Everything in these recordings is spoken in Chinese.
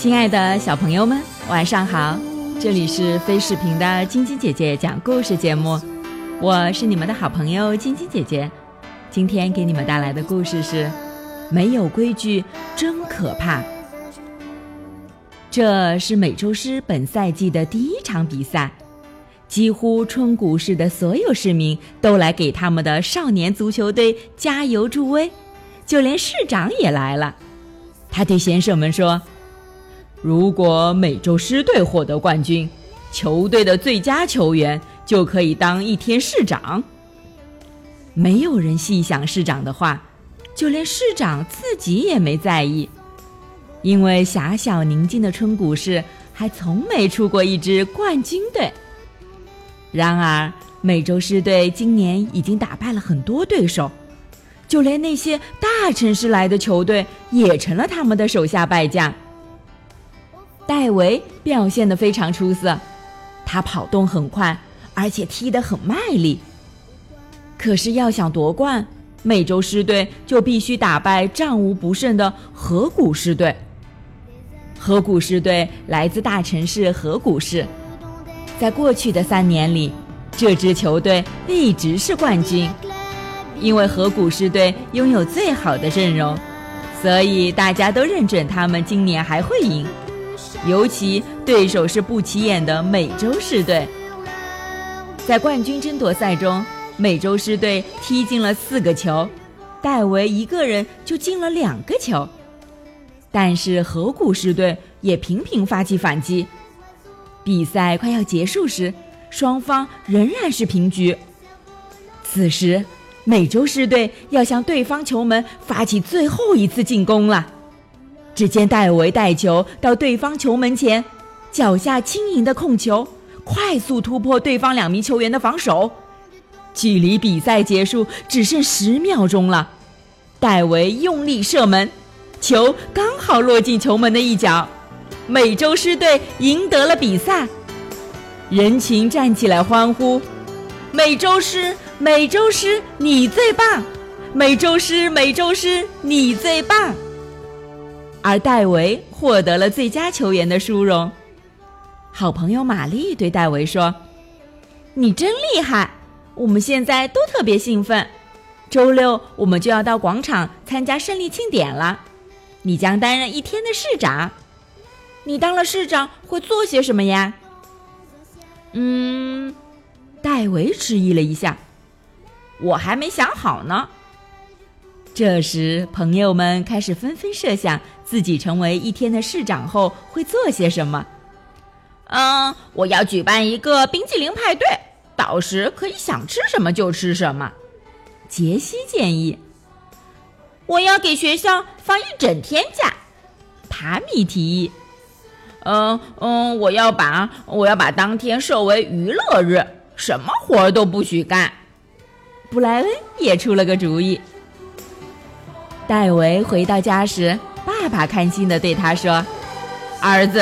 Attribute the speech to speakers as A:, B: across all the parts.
A: 亲爱的小朋友们，晚上好！这里是飞视频的晶晶姐姐讲故事节目，我是你们的好朋友晶晶姐姐。今天给你们带来的故事是：没有规矩真可怕。这是美洲狮本赛季的第一场比赛，几乎春谷市的所有市民都来给他们的少年足球队加油助威，就连市长也来了。他对先生们说。如果美洲狮队获得冠军，球队的最佳球员就可以当一天市长。没有人细想市长的话，就连市长自己也没在意，因为狭小宁静的春谷市还从没出过一支冠军队。然而，美洲狮队今年已经打败了很多对手，就连那些大城市来的球队也成了他们的手下败将。戴维表现得非常出色，他跑动很快，而且踢得很卖力。可是要想夺冠，美洲狮队就必须打败战无不胜的河谷狮队。河谷狮队来自大城市河谷市，在过去的三年里，这支球队一直是冠军。因为河谷狮队拥有最好的阵容，所以大家都认准他们今年还会赢。尤其对手是不起眼的美洲狮队，在冠军争夺赛中，美洲狮队踢进了四个球，戴维一个人就进了两个球。但是河谷狮队也频频发起反击，比赛快要结束时，双方仍然是平局。此时，美洲狮队要向对方球门发起最后一次进攻了。只见戴维带球到对方球门前，脚下轻盈的控球，快速突破对方两名球员的防守。距离比赛结束只剩十秒钟了，戴维用力射门，球刚好落进球门的一角，美洲狮队赢得了比赛。人群站起来欢呼：“美洲狮，美洲狮，你最棒！美洲狮，美洲狮，你最棒！”而戴维获得了最佳球员的殊荣。好朋友玛丽对戴维说：“你真厉害，我们现在都特别兴奋。周六我们就要到广场参加胜利庆典了。你将担任一天的市长。你当了市长会做些什么呀？”嗯，戴维迟疑了一下，我还没想好呢。这时，朋友们开始纷纷设想自己成为一天的市长后会做些什么。嗯，我要举办一个冰淇淋派对，到时可以想吃什么就吃什么。杰西建议。我要给学校放一整天假。塔米提议。嗯嗯，我要把我要把当天设为娱乐日，什么活儿都不许干。布莱恩也出了个主意。戴维回到家时，爸爸开心地对他说：“儿子，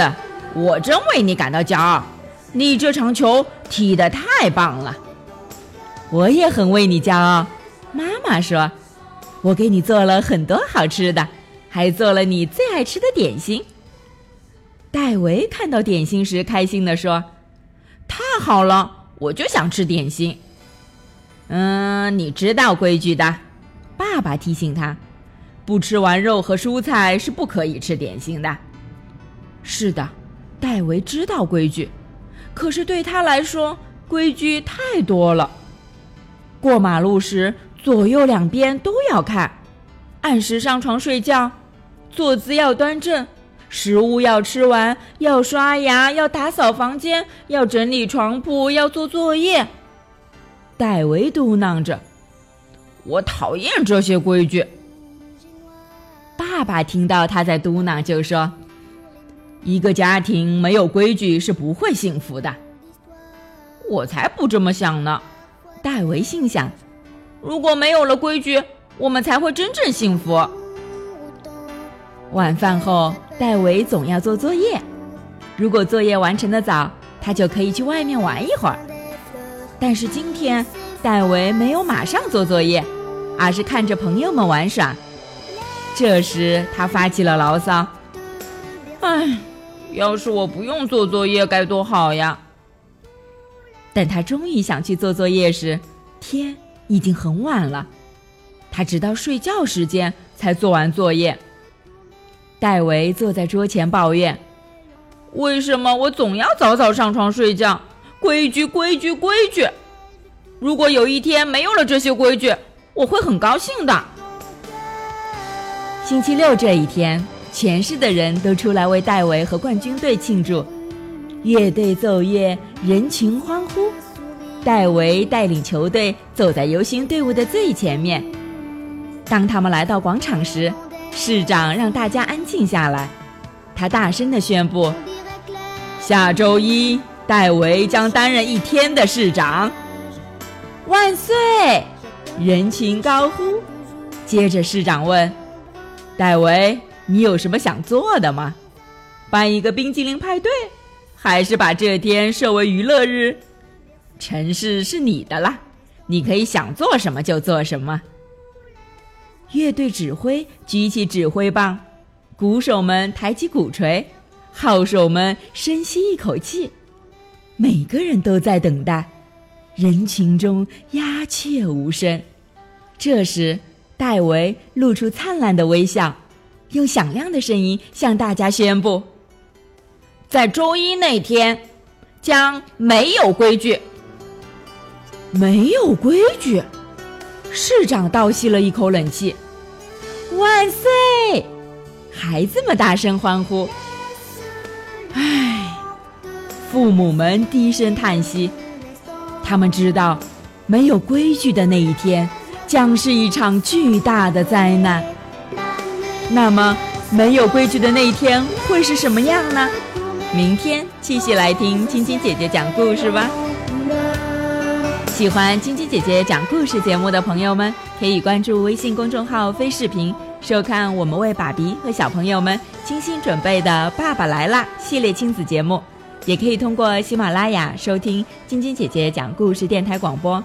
A: 我真为你感到骄傲，你这场球踢得太棒了。”我也很为你骄傲，妈妈说：“我给你做了很多好吃的，还做了你最爱吃的点心。”戴维看到点心时，开心地说：“太好了，我就想吃点心。”嗯，你知道规矩的，爸爸提醒他。不吃完肉和蔬菜是不可以吃点心的。是的，戴维知道规矩，可是对他来说规矩太多了。过马路时左右两边都要看，按时上床睡觉，坐姿要端正，食物要吃完，要刷牙，要打扫房间，要整理床铺，要做作业。戴维嘟囔着：“我讨厌这些规矩。”爸爸听到他在嘟囔，就说：“一个家庭没有规矩是不会幸福的。”我才不这么想呢，戴维心想：“如果没有了规矩，我们才会真正幸福。”晚饭后，戴维总要做作业。如果作业完成的早，他就可以去外面玩一会儿。但是今天，戴维没有马上做作业，而是看着朋友们玩耍。这时，他发起了牢骚：“哎，
B: 要是我不用做作业该多好呀！
A: 等他终于想去做作业时，天已经很晚了。他直到睡觉时间才做完作业。戴维坐在桌前抱怨：“
B: 为什么我总要早早上床睡觉？规矩，规矩，规矩！如果有一天没有了这些规矩，我会很高兴的。”
A: 星期六这一天，全市的人都出来为戴维和冠军队庆祝，乐队奏乐，人群欢呼。戴维带领球队走在游行队伍的最前面。当他们来到广场时，市长让大家安静下来。他大声地宣布：“
B: 下周一，戴维将担任一天的市长。”
A: 万岁！人群高呼。接着，市长问。
B: 戴维，你有什么想做的吗？办一个冰激凌派对，还是把这天设为娱乐日？城市是你的啦，你可以想做什么就做什么。
A: 乐队指挥举起指挥棒，鼓手们抬起鼓槌，号手们深吸一口气，每个人都在等待。人群中鸦雀无声。这时。戴维露出灿烂的微笑，用响亮的声音向大家宣布：“
B: 在周一那天，将没有规矩。
A: 没有规矩。”市长倒吸了一口冷气。“万岁！”孩子们大声欢呼。唉，父母们低声叹息，他们知道，没有规矩的那一天。将是一场巨大的灾难。那么，没有规矩的那一天会是什么样呢？明天继续来听晶晶姐姐讲故事吧。喜欢晶晶姐姐讲故事节目的朋友们，可以关注微信公众号“飞视频”，收看我们为爸比和小朋友们精心准备的《爸爸来啦》系列亲子节目。也可以通过喜马拉雅收听晶晶姐姐讲故事电台广播。